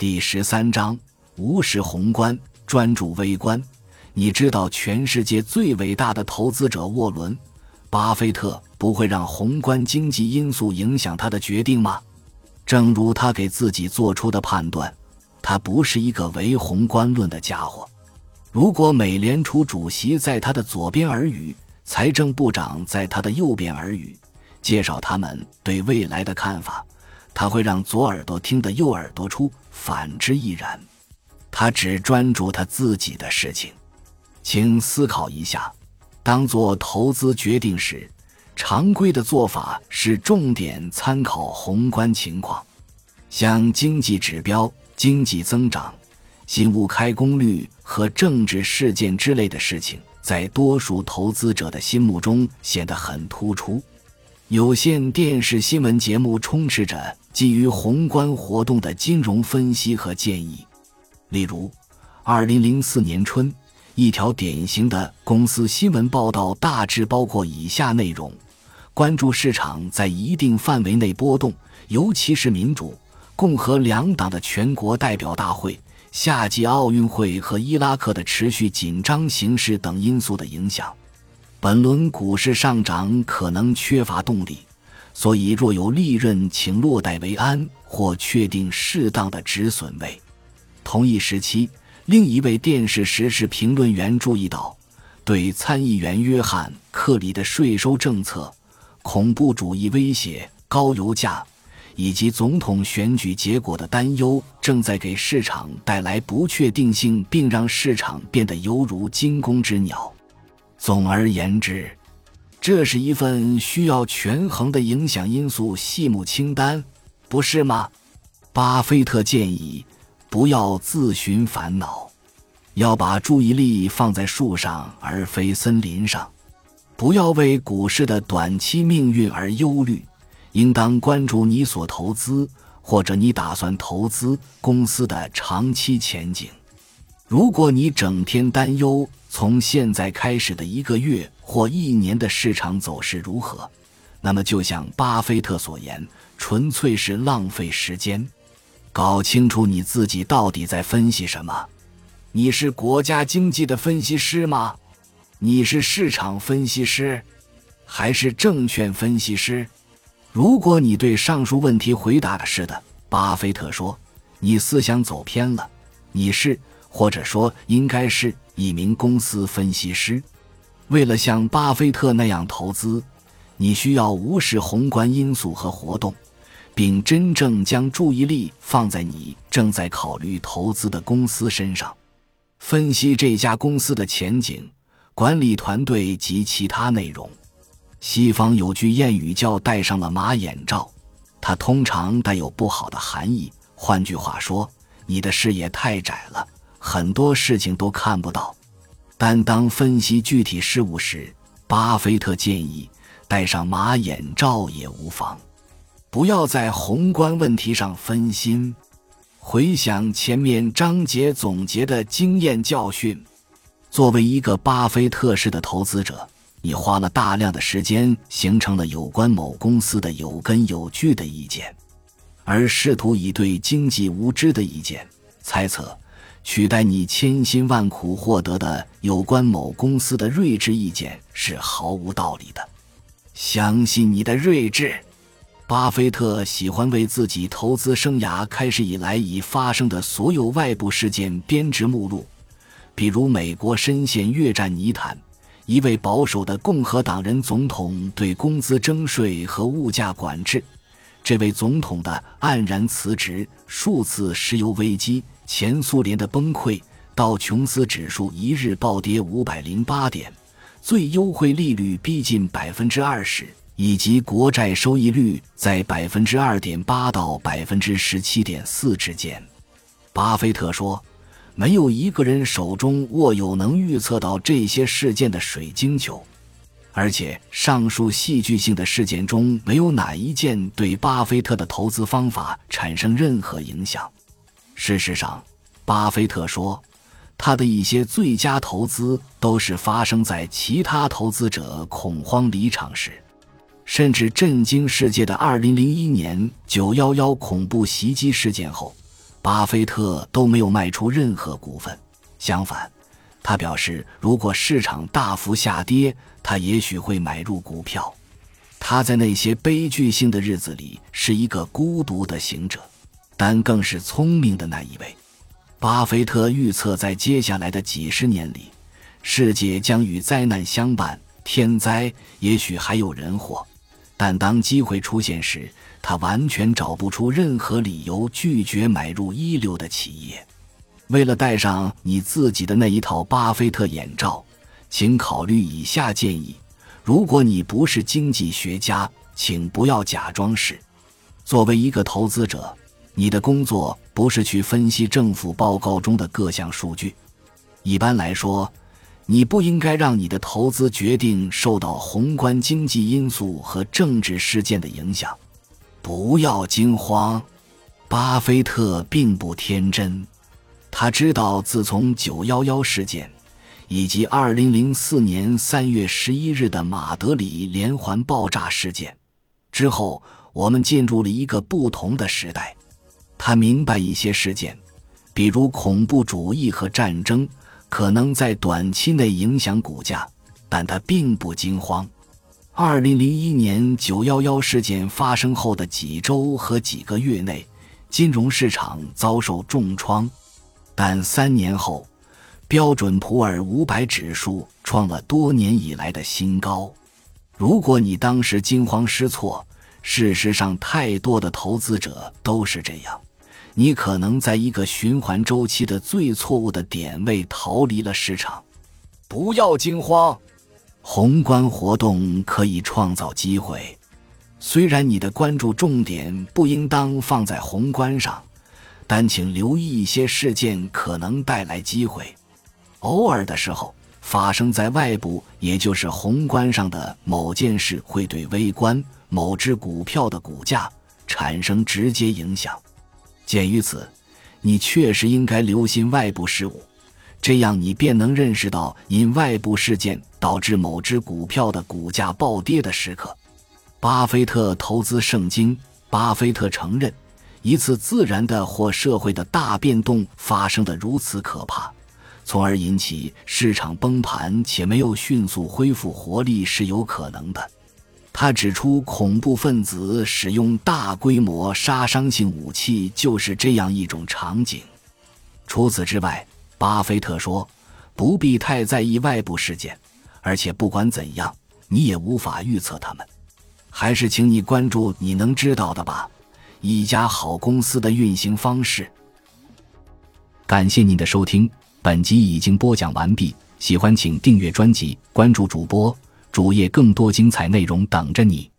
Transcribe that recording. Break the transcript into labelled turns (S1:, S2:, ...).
S1: 第十三章：无视宏观，专注微观。你知道全世界最伟大的投资者沃伦·巴菲特不会让宏观经济因素影响他的决定吗？正如他给自己做出的判断，他不是一个唯宏观论的家伙。如果美联储主席在他的左边耳语，财政部长在他的右边耳语，介绍他们对未来的看法。他会让左耳朵听得右耳朵出，反之亦然。他只专注他自己的事情。请思考一下：当做投资决定时，常规的做法是重点参考宏观情况，像经济指标、经济增长、新屋开工率和政治事件之类的事情，在多数投资者的心目中显得很突出。有线电视新闻节目充斥着基于宏观活动的金融分析和建议，例如，二零零四年春，一条典型的公司新闻报道大致包括以下内容：关注市场在一定范围内波动，尤其是民主、共和两党的全国代表大会、夏季奥运会和伊拉克的持续紧张形势等因素的影响。本轮股市上涨可能缺乏动力，所以若有利润，请落袋为安或确定适当的止损位。同一时期，另一位电视时事评论员注意到，对参议员约翰·克里的税收政策、恐怖主义威胁、高油价以及总统选举结果的担忧，正在给市场带来不确定性，并让市场变得犹如惊弓之鸟。总而言之，这是一份需要权衡的影响因素细目清单，不是吗？巴菲特建议不要自寻烦恼，要把注意力放在树上而非森林上，不要为股市的短期命运而忧虑，应当关注你所投资或者你打算投资公司的长期前景。如果你整天担忧，从现在开始的一个月或一年的市场走势如何？那么，就像巴菲特所言，纯粹是浪费时间。搞清楚你自己到底在分析什么。你是国家经济的分析师吗？你是市场分析师，还是证券分析师？如果你对上述问题回答的是的，巴菲特说，你思想走偏了。你是，或者说应该是。一名公司分析师，为了像巴菲特那样投资，你需要无视宏观因素和活动，并真正将注意力放在你正在考虑投资的公司身上，分析这家公司的前景、管理团队及其他内容。西方有句谚语叫“戴上了马眼罩”，它通常带有不好的含义。换句话说，你的视野太窄了。很多事情都看不到，但当分析具体事物时，巴菲特建议戴上马眼罩也无妨。不要在宏观问题上分心。回想前面章节总结的经验教训，作为一个巴菲特式的投资者，你花了大量的时间形成了有关某公司的有根有据的意见，而试图以对经济无知的意见猜测。取代你千辛万苦获得的有关某公司的睿智意见是毫无道理的。相信你的睿智。巴菲特喜欢为自己投资生涯开始以来已发生的所有外部事件编织目录，比如美国深陷越战泥潭，一位保守的共和党人总统对工资征税和物价管制，这位总统的黯然辞职，数次石油危机。前苏联的崩溃，道琼斯指数一日暴跌五百零八点，最优惠利率逼近百分之二十，以及国债收益率在百分之二点八到百分之十七点四之间。巴菲特说：“没有一个人手中握有能预测到这些事件的水晶球，而且上述戏剧性的事件中没有哪一件对巴菲特的投资方法产生任何影响。”事实上，巴菲特说，他的一些最佳投资都是发生在其他投资者恐慌离场时，甚至震惊世界的2001年911恐怖袭击事件后。巴菲特都没有卖出任何股份。相反，他表示，如果市场大幅下跌，他也许会买入股票。他在那些悲剧性的日子里是一个孤独的行者，但更是聪明的那一位。巴菲特预测，在接下来的几十年里，世界将与灾难相伴，天灾也许还有人祸，但当机会出现时，他完全找不出任何理由拒绝买入一流的企业。为了戴上你自己的那一套巴菲特眼罩，请考虑以下建议。如果你不是经济学家，请不要假装是。作为一个投资者，你的工作不是去分析政府报告中的各项数据。一般来说，你不应该让你的投资决定受到宏观经济因素和政治事件的影响。不要惊慌，巴菲特并不天真，他知道自从九幺幺事件。以及二零零四年三月十一日的马德里连环爆炸事件之后，我们进入了一个不同的时代。他明白一些事件，比如恐怖主义和战争，可能在短期内影响股价，但他并不惊慌。二零零一年九幺幺事件发生后的几周和几个月内，金融市场遭受重创，但三年后。标准普尔五百指数创了多年以来的新高。如果你当时惊慌失措，事实上太多的投资者都是这样，你可能在一个循环周期的最错误的点位逃离了市场。不要惊慌，宏观活动可以创造机会，虽然你的关注重点不应当放在宏观上，但请留意一些事件可能带来机会。偶尔的时候，发生在外部，也就是宏观上的某件事，会对微观某只股票的股价产生直接影响。鉴于此，你确实应该留心外部事物，这样你便能认识到因外部事件导致某只股票的股价暴跌的时刻。巴菲特投资圣经，巴菲特承认，一次自然的或社会的大变动发生的如此可怕。从而引起市场崩盘，且没有迅速恢复活力是有可能的。他指出，恐怖分子使用大规模杀伤性武器就是这样一种场景。除此之外，巴菲特说，不必太在意外部事件，而且不管怎样，你也无法预测他们。还是请你关注你能知道的吧。一家好公司的运行方式。感谢您的收听。本集已经播讲完毕，喜欢请订阅专辑，关注主播主页，更多精彩内容等着你。